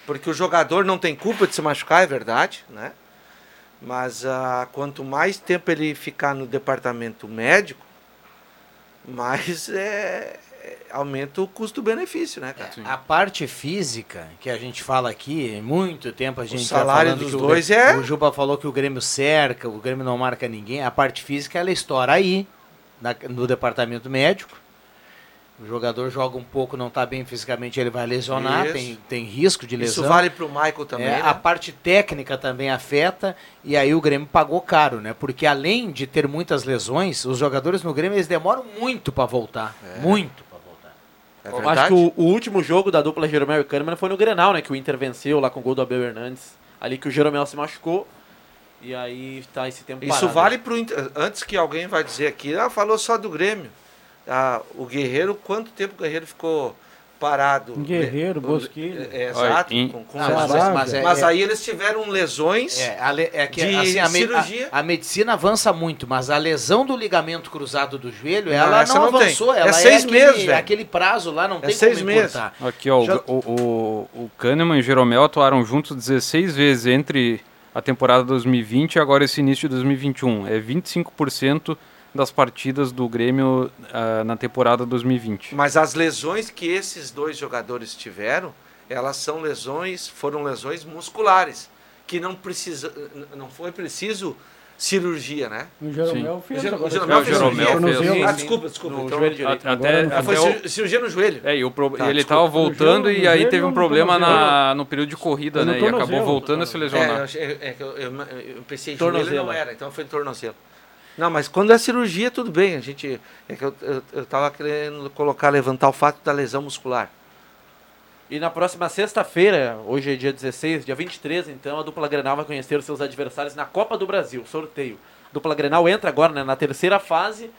Porque o jogador não tem culpa de se machucar, é verdade, né? Mas ah, quanto mais tempo ele ficar no departamento médico, mais é, é- aumenta o custo-benefício, né, cara? A parte física, que a gente fala aqui, muito tempo a gente tá salário falando dos o dois Grêmio- é- O Juba falou que o Grêmio cerca, o Grêmio não marca ninguém. A parte física, ela estoura aí, na- no departamento médico. O jogador joga um pouco, não está bem fisicamente, ele vai lesionar, Isso. tem, tem risco de lesão. Isso vale pro Michael também, É, né? A parte técnica também afeta, e aí o Grêmio pagou caro, né? Porque além de ter muitas lesões, os jogadores no Grêmio eles demoram muito para voltar. Muito para voltar. É Eu acho que o, o último jogo da dupla Jeromel e Kahneman foi no Grenal, né? Que o Inter venceu lá com o gol do Abel Hernandes. Ali que o Jeromel se machucou. E aí tá esse tempo Isso parado. vale pro Inter. Antes que alguém vai dizer aqui, ah, falou só do Grêmio. Ah, o Guerreiro, quanto tempo o Guerreiro ficou parado? Guerreiro, O- Bosquilha. É, exato. Olha, em- com, com Não, mas- lesões. mas é- Mas é- aí eles tiveram lesões É, a, le- é que, de assim, a, cirurgia. a- a medicina avança muito, mas a lesão do ligamento cruzado do joelho, Não, ela não, não tem. avançou. É Ela seis aquele, meses, velho. aquele prazo lá, não É tem seis como meses. Aqui, ó, Já- o, o, o Kahneman e o Jeromel atuaram juntos 16 vezes entre a temporada 2020 e agora esse início de 2021. É 25% das partidas do Grêmio ah, na temporada 2020. Mas as lesões que esses dois jogadores tiveram, elas são lesões, foram lesões musculares, que não precisa, não foi preciso cirurgia, né? O Jeromel fez o Jeromel É, o fez Jeromel fez. Ah, desculpa, desculpa. no então- joelho Até, Ah, foi até o- cirurgia no joelho. É, e o pro- Tá, ele estava voltando No e joelho, aí teve um joelho, problema no na, no período de corrida, né? E acabou voltando a se É, lesionar. eu, achei- é que eu, eu, eu pensei joelho não era, então foi tornozelo. Não, mas quando é cirurgia, tudo bem. A gente. É que eu, eu, eu tava querendo colocar, levantar o fato da lesão muscular. E na próxima sexta-feira, hoje é dia 16, dia 23, então, a dupla Grenal vai conhecer os seus adversários na Copa do Brasil, sorteio. A dupla Grenal entra agora né, na terceira fase,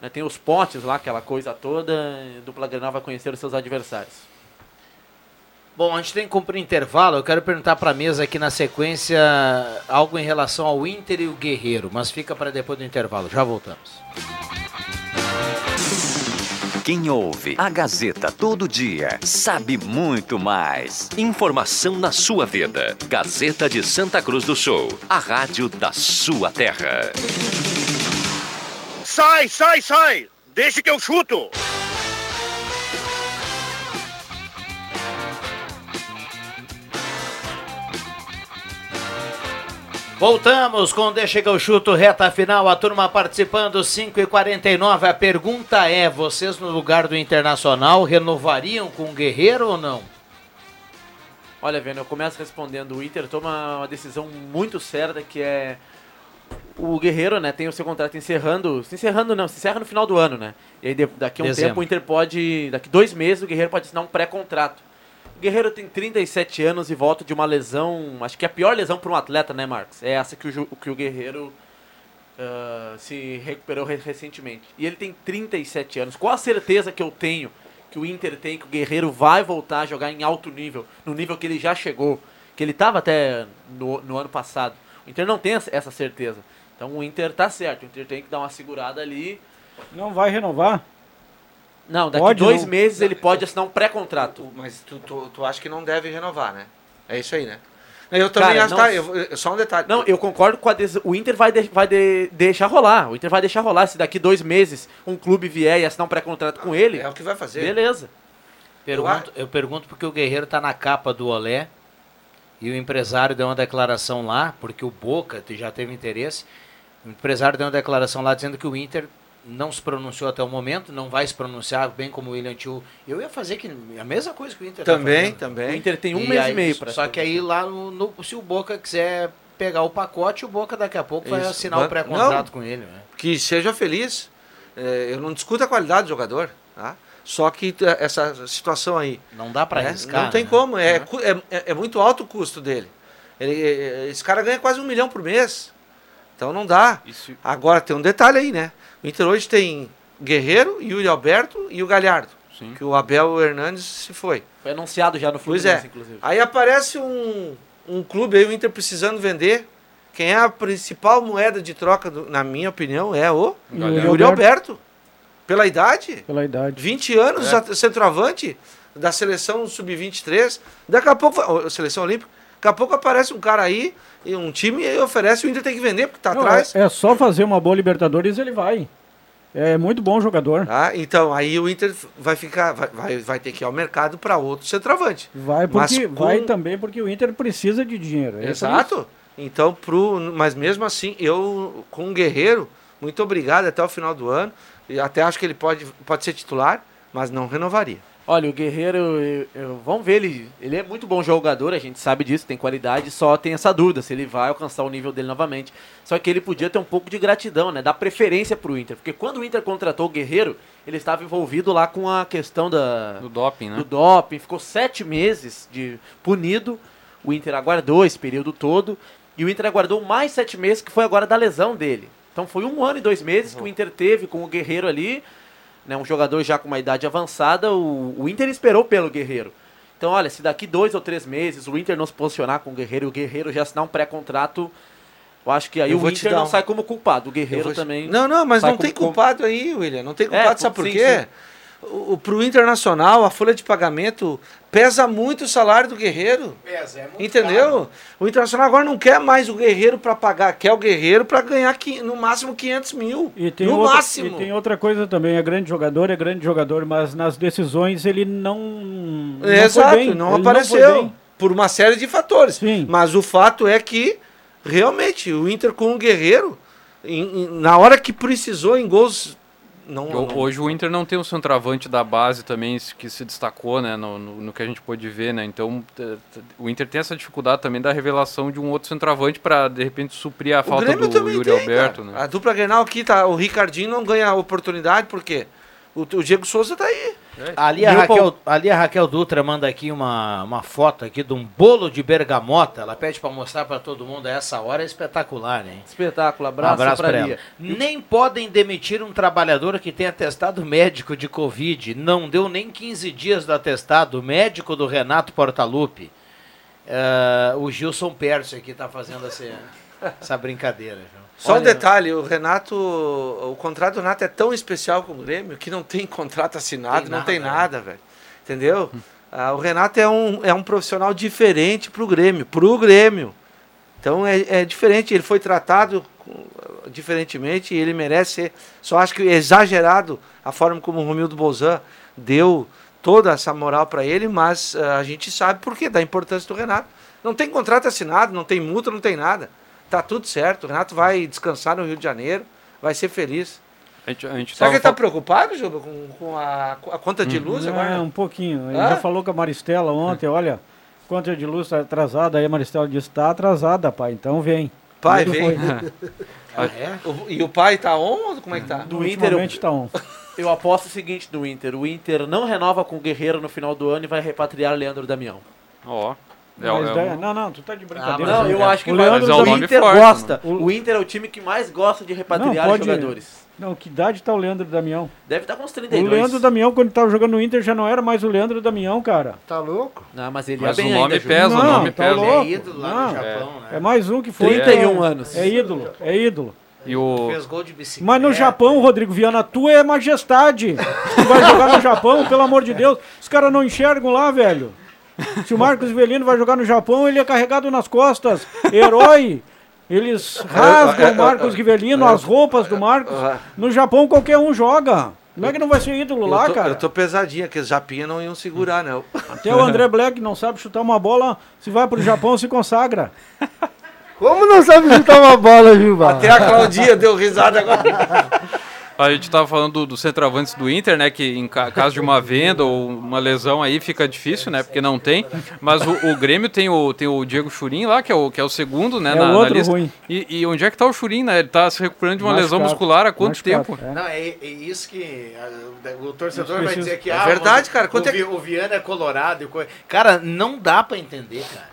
né, tem os potes lá, aquela coisa toda, a dupla Grenal vai conhecer os seus adversários. Bom, a gente tem que cumprir intervalo. Eu quero perguntar para a mesa aqui na sequência algo em relação ao Inter e o Guerreiro, mas fica para depois do intervalo. Já voltamos. Quem ouve a Gazeta todo dia sabe muito mais. Informação na sua vida. Gazeta de Santa Cruz do Sul, a rádio da sua terra. Sai, sai, sai! Deixa que eu chuto! Voltamos com Deixa que eu chuto, reta final, a turma participando, 5 e 49 A pergunta é: vocês no lugar do Internacional renovariam com o Guerreiro ou não? Olha, Vendo, eu começo respondendo. O Inter toma uma decisão muito certa que é. O Guerreiro, né, tem o seu contrato encerrando. Se encerrando, não, se encerra no final do ano, né? E aí daqui a um Dezembro. tempo o Inter pode. Daqui dois meses o Guerreiro pode assinar um pré-contrato. O Guerreiro tem 37 anos e volta de uma lesão. Acho que é a pior lesão para um atleta, né, Marcos? É essa que o, que o Guerreiro ah, se recuperou re- recentemente. E ele tem 37 anos. Qual a certeza que eu tenho que o Inter tem que o Guerreiro vai voltar a jogar em alto nível, no nível que ele já chegou, que ele estava até no, no ano passado? O Inter não tem essa certeza. Então o Inter tá certo, o Inter tem que dar uma segurada ali. Não vai renovar? Não, daqui Pode dois não. meses ele pode assinar um pré-contrato. Mas tu, tu, tu acha que não deve renovar, né? É isso aí, né? Eu também Cara, acho, não- tá? Eu, eu- só um detalhe. Não, eu concordo com a des... O Inter vai, de- vai de- deixar rolar. O Inter vai deixar rolar. Se daqui dois meses um clube vier e assinar um pré-contrato com ele, É o que vai fazer. beleza. Pergunto, eu pergunto porque o Guerreiro tá na capa do Olé e o empresário deu uma declaração lá, porque o Boca já teve interesse. O empresário deu uma declaração lá dizendo que o Inter não se pronunciou até o momento, não vai se pronunciar, bem como o William Tio. Eu ia fazer que, a mesma coisa que o Inter tá Também, fazendo. também. O Inter tem um E mês aí- e meio para Só que aí lá, no, no- se o Boca quiser pegar o pacote, o Boca daqui a pouco vai Isso. assinar Vai- o pré-contrato com ele. Né? Que seja feliz. É, eu não discuto a qualidade do jogador, tá? Só que t- essa situação aí. Não dá para né? arriscar. Não tem né? como. É, cu- é, é- é muito alto o custo dele. Ele, é- esse cara ganha quase um milhão por mês. Então não dá. Isso- Agora tem um detalhe aí, né? O Inter hoje tem Guerreiro, Yuri Alberto e o Galhardo. Sim. Que o Abel Hernandes se foi. Foi anunciado já no Pois Fluminense, é. inclusive. Aí aparece um, um clube aí, o Inter precisando vender. Quem é a principal moeda de troca, do- na minha opinião, é o Yuri Yuri Alberto. Pela idade. Pela idade. 20 anos, É. centroavante da seleção sub-23. Daqui a pouco, seleção olímpica, daqui a pouco aparece um cara aí, e um time e oferece, o Inter tem que vender, porque tá Não, atrás. é, é só fazer uma boa Libertadores ele vai. É muito bom jogador. Tá? Então, aí o Inter vai ficar, vai, vai, vai ter que ir ao mercado para outro centroavante. Vai porque com- vai também porque o Inter precisa de dinheiro. É Exato. Então, pro, mas mesmo assim, eu com o Guerreiro, muito obrigado até o final do ano. E até acho que ele pode, pode ser titular, mas não renovaria. Olha, o Guerreiro, eu- eu- vamos ver, ele, ele é muito bom jogador, a gente sabe disso, tem qualidade, só tem essa dúvida se ele vai alcançar o nível dele novamente. Só que ele podia ter um pouco de gratidão, né? Dar preferência pro Inter. Porque quando o Inter contratou o Guerreiro, ele estava envolvido lá com a questão da, Do doping, né? do doping, ficou sete meses de punido. O Inter aguardou esse período todo. E o Inter aguardou mais sete meses, que foi agora da lesão dele. Então foi um ano e dois meses que o Inter teve com o Guerreiro ali, né, um jogador já com uma idade avançada. O, o Inter esperou pelo Guerreiro. Então, olha, se daqui dois ou três meses o Inter não se posicionar com o Guerreiro e o Guerreiro já assinar um pré-contrato, eu acho que aí Eu o Inter não um- sai como culpado. O Guerreiro te- também. Não, não, mas não tem cul- culpado aí, William. Não tem culpado, É, sabe por sim, quê? sim. O, o, pro Internacional, a folha de pagamento pesa muito o salário do Guerreiro. Pesa, é muito Entendeu? O Internacional agora não quer mais o Guerreiro para pagar, quer o Guerreiro para ganhar qui- no máximo 500 mil. E tem, no outra, máximo. e tem outra coisa também, é grande jogador, é grande jogador, mas nas decisões ele não. não foi Exato, bem, não ele foi apareceu. bem. por uma série de fatores. Mas o fato é que, realmente, o Inter com o Guerreiro, em- em- na hora que precisou em gols. Não, não- Hoje o Inter não tem um centroavante da base também que se destacou, né, no, no, no que a gente pôde ver, né? Então o Inter tem essa dificuldade também da revelação de um outro centroavante para de repente suprir a O falta Grêmio do Yuri tem, Alberto, né? A dupla Grenal aqui, tá, o Ricardinho não ganha oportunidade, por quê? O, o Diego Souza tá aí. Ali a, Raquel, ali a Raquel Dutra manda aqui uma, uma foto aqui de um bolo de bergamota. Ela pede para mostrar para todo mundo a essa hora. É espetacular, hein? Espetáculo, abraço, abraço pra pra Lia. ela. Nem podem demitir um trabalhador que tem atestado médico de Covid. Não deu nem 15 dias do atestado. Médico do Renato Portaluppi. Eh, o Gilson Pércio aqui tá fazendo essa, essa brincadeira. viu? Só um Olha, detalhe, o Renato, o contrato do Renato é tão especial com o Grêmio que não tem contrato assinado, Tem não nada, tem né? nada, velho. Entendeu? Ah, o Renato é um, é um profissional diferente pro Grêmio, pro Grêmio. Então é, é diferente, ele foi tratado diferentemente e ele merece ser. Só acho que é exagerado a forma como o Romildo Bolzan deu toda essa moral para ele, mas ah, a gente sabe por quê, da importância do Renato. Não tem contrato assinado, não tem multa, não tem nada. Tá tudo certo. O Renato vai descansar no Rio de Janeiro, vai ser feliz. A gente, a gente Será que ele tá preocupado, Juba, com, com a, a conta de luz É, agora? um pouquinho. Ele Hã? já falou com a Maristela ontem, olha, conta de luz tá atrasada, aí a Maristela disse, tá atrasada, pai, então vem. Pai, Tudo vem. foi. O- e o pai tá on ou como é que tá? Do Inter, eu, tá on. eu aposto o seguinte do Inter: o Inter não renova com o Guerreiro no final do ano e vai repatriar Leandro Damião. Ó. Mas daí- não, não, tu tá de brincadeira. não, né? eu acho que o vai- Leandro mas é o Damião- nome Inter forte, gosta. O Inter é o time que mais gosta de repatriar Não, pode- jogadores. Não, que idade tá o Leandro Damião? Deve estar com uns O 32. Leandro Damião, quando tava jogando no Inter, já não era mais o Leandro Damião, cara. Tá louco? Não, mas ele Mas é bem o nome ainda, pesa, o Não, nome tá pesa. louco. É ídolo lá no Não, Japão, né? É mais um que foi. 31 é- anos. É ídolo, é ídolo. E o... Fez gol de bicicleta. Mas no Japão, Rodrigo Viana, tu é majestade. Tu vai jogar no Japão, pelo amor de Deus. Os caras não enxergam lá, velho. Se o Marcos Velino vai jogar no Japão, ele é carregado nas costas. Herói. Eles rasgam o Marcos Rivelino, as roupas do Marcos. No Japão, qualquer um joga. Não é que não vai ser ídolo Eu lá, tô, cara. eu tô pesadinho, que os japinha não iam segurar, não. Até o André Black não sabe chutar uma bola. Se vai pro Japão, se consagra. Como não sabe chutar uma bola, Juba? Até a Claudinha deu risada agora. A gente tava falando do, do centroavantes do Inter, né? Que em ca- caso de uma venda ou uma lesão aí fica difícil, né? Porque não tem. Mas o, o Grêmio tem o, tem o Diego Churin lá, que é o, que é o segundo, né? É na, o na outro lista. ruim. E, e onde é que tá o Churin, né? Ele tá se recuperando de uma lesão muscular há quanto tempo? é. Não, é, é isso que ah, o torcedor vai dizer que É ah, verdade, cara, quanto o, é Vi- o Viana é colorado. e coi- Cara, não dá pra entender, cara.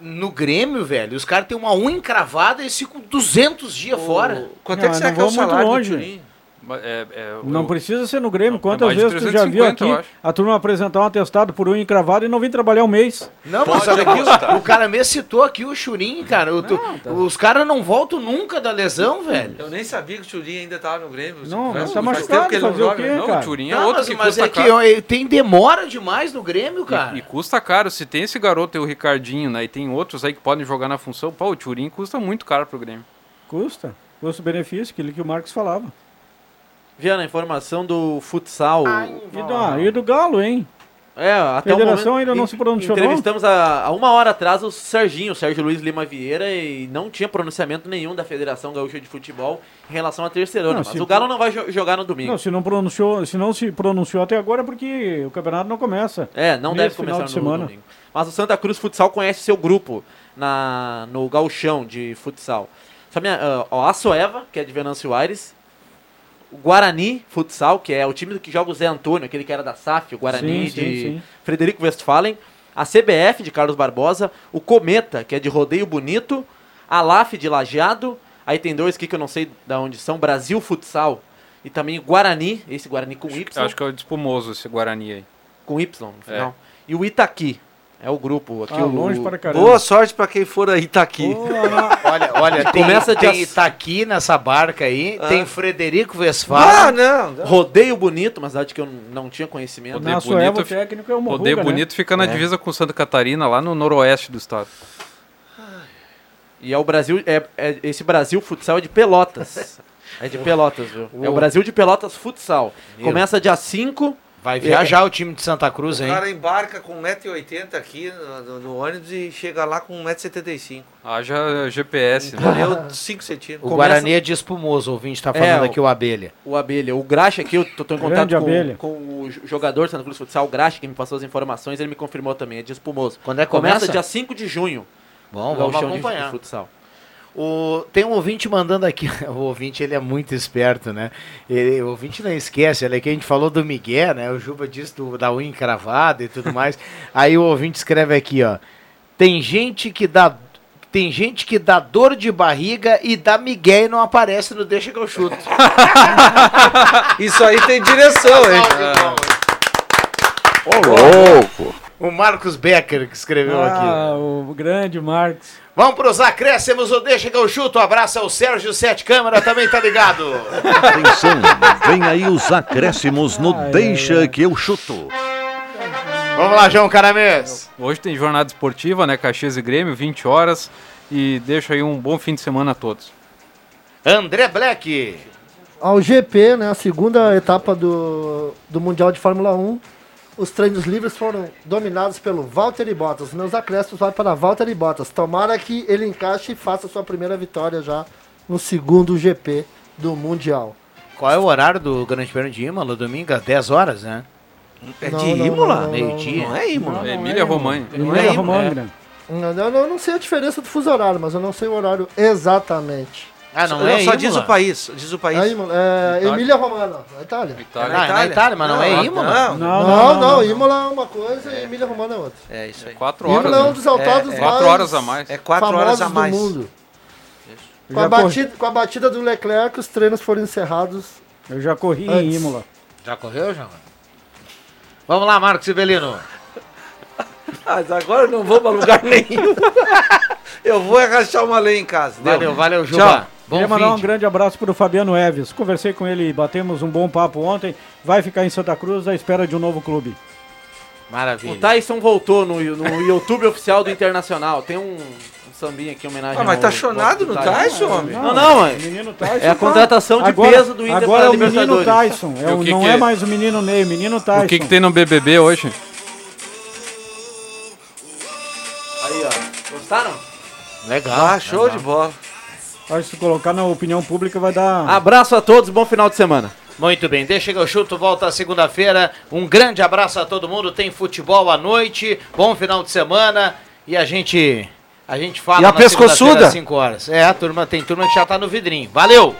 No Grêmio, velho, os caras têm uma unha encravada e ficam 200 dias fora. Quanto é que será que é o salário longe. É, é, Não eu- precisa ser no Grêmio. Quantas mais de vezes tu já viu 350, aqui a turma apresentar um atestado por unha encravado e não vim trabalhar um mês? Não, mas olha aqui, o, o cara mesmo citou aqui o Churin, cara. O- tu- tá. Os caras não voltam nunca da lesão, velho. Eu nem sabia que o Churinho ainda tava no Grêmio. Não, Faz- tá machucado, que ele não o joga. quê, Não, cara? o Turim é Não, outro mas, que mas custa é que caro. ó, tem demora demais no Grêmio, cara. E, e custa caro. Se tem esse garoto e o Ricardinho, né? E tem outros aí que podem jogar na função. Pô, o Turim custa muito caro pro Grêmio. Custa. Custo-benefício, aquilo que o Marcos falava. Viana, informação do futsal. E, da, e do Galo, hein? É, até o Federação momento, ainda não se pronunciou? Entrevistamos há, há uma hora atrás o Serginho, o Sérgio Luiz Lima Vieira, e não tinha pronunciamento nenhum da Federação Gaúcha de Futebol em relação à terceirona. Não, mas se- o Galo não vai jo- jogar no domingo. Não, se não pronunciou, se não se pronunciou até agora é porque o campeonato não começa. É, não deve começar de no semana. domingo. Mas o Santa Cruz Futsal conhece seu grupo na, no gauchão de futsal. Só minha, ah, ó, a Soeva, que é de Venâncio Aires. O Guarani Futsal, que é o time que joga o Zé Antônio, aquele que era da SAF, o Guarani Sim, sim, de sim. Frederico Westphalen. A CBF de Carlos Barbosa. O Cometa, que é de Rodeio Bonito. A LAF de Lajeado. Aí tem dois aqui que eu não sei de onde são. Brasil Futsal. E também o Guarani, esse Guarani com Y. Acho que é o espumoso esse Guarani aí. Com Y no final. É. E o Itaqui. É o grupo aqui. Ah, o, longe para caramba. Boa sorte pra quem for aí tá aqui. Olha, olha, Que tem, começa tem dia- Itaqui nessa barca aí, Ah. tem Frederico Ah, Westphalen. não. não. Rodeio Bonito, uma cidade que eu não tinha conhecimento. Rodeio Bonito- técnico é o Morruga, Rodeio né? Bonito fica na É. divisa com Santa Catarina, lá no noroeste do estado. E é o Brasil. É, é- esse Brasil Futsal é de Pelotas. É de Pelotas, viu? É o Brasil de Pelotas Futsal. Meu. Começa dia 5. Vai viajar o time de Santa Cruz, O hein? cara embarca com 1,80m aqui no, no- no ônibus e chega lá com 1,75m. Haja GPS, né? Valeu 5 centímetros. O Guarani é de espumoso, o ouvinte tá falando É, o- aqui, o Abelha. O Abelha. O Graxa aqui, eu tô, tô em contato com, com o jo- jogador do Santa Cruz Futsal, o Graxa, que me passou as informações, ele me confirmou também, é de espumoso. Quando é que Começa começa? dia 5 de junho. Bom, o vamos de- acompanhar. de futsal. O, tem um ouvinte mandando aqui. O ouvinte ele é muito esperto, né? Ele, o ouvinte não esquece, olha que a gente falou do Miguel, né? O Juba disse do, da unha encravada e tudo mais. Aí o ouvinte escreve aqui, ó. Tem gente que dá. Tem gente que dá dor de barriga e dá Miguel e não aparece no Deixa que eu chuto. Isso aí tem direção, hein? Ô, louco! O Marcos Becker que escreveu aqui. Ah, o grande Marcos. Vamos pros acréscimos, o Deixa que eu chuto. Abraça o Sérgio Sete Câmara, também tá ligado. Atenção, vem aí os acréscimos no Ai, Deixa ai. que eu chuto. Vamos lá, João Caramês. Hoje tem jornada esportiva, né? Caxias e Grêmio, 20 horas. E deixa aí um bom fim de semana a todos. André Black. Ao GP, né, a segunda etapa do, do Mundial de Fórmula 1, os treinos livres foram dominados pelo Valtteri Bottas. Meus acréscimos vai para Valtteri Bottas. Tomara que ele encaixe e faça sua primeira vitória já no segundo GP do Mundial. Qual é o horário do Grande Prêmio de Imola? Domingo às 10 horas, né? É Não, de não, Imola? não, não, Meio-dia. Não é Imola. É Emília Romagna. Não Emília é. Romagna. Eu, eu não sei a diferença do fuso horário, mas eu não sei o horário exatamente. Ah, não, Não, é só Imola? diz o país. Diz o país. É, Imola, é Itália. Emília Romana, na Itália. Itália. Ah, é na Itália, mas não, é Imola? Não, Não, Não, não, Imola é uma coisa e Emília Romana é outra. É isso aí. Quatro horas. Imola é um né? dos autódromos É, é. mais Quatro horas a mais. É 4 famosos horas a mais. do mundo. Com a, batida, com a batida do Leclerc, os treinos foram encerrados. eu já corri em Antes. Imola. Já correu, João? Vamos lá, Marcos Sibelino. Mas agora eu não vou pra lugar nenhum. eu vou arrachar uma lei em casa. Deu? Valeu, valeu, Juba. Tchau. Bom Queria mandar um grande abraço para o Fabiano Eves. Conversei com ele, batemos um bom papo ontem. Vai ficar em Santa Cruz à espera de um novo clube. O Maravilha. Tyson voltou no, no YouTube oficial do Internacional. Tem um, um sambinha aqui em homenagem Ah, mas tá chonado no Tyson, homem? Não, não, mãe. O menino Tyson. É a tá- contratação de agora, peso do Inter Agora é o menino. Tyson. É o o- que não que é é? mais o menino Ney, o menino Tyson. O que, que tem no BBB hoje? Aí, ó. Gostaram? Legal. Ah, show de bola. Acho que se colocar na opinião pública vai dar. Abraço a todos, bom final de semana. Muito bem, deixa que eu chuto, volta segunda-feira. Um grande abraço a todo mundo. Tem futebol à noite. Bom final de semana. E a gente. A gente fala E a na pescoçuda? segunda-feira às 5 horas. É, a turma tem turma que já tá no vidrinho. Valeu!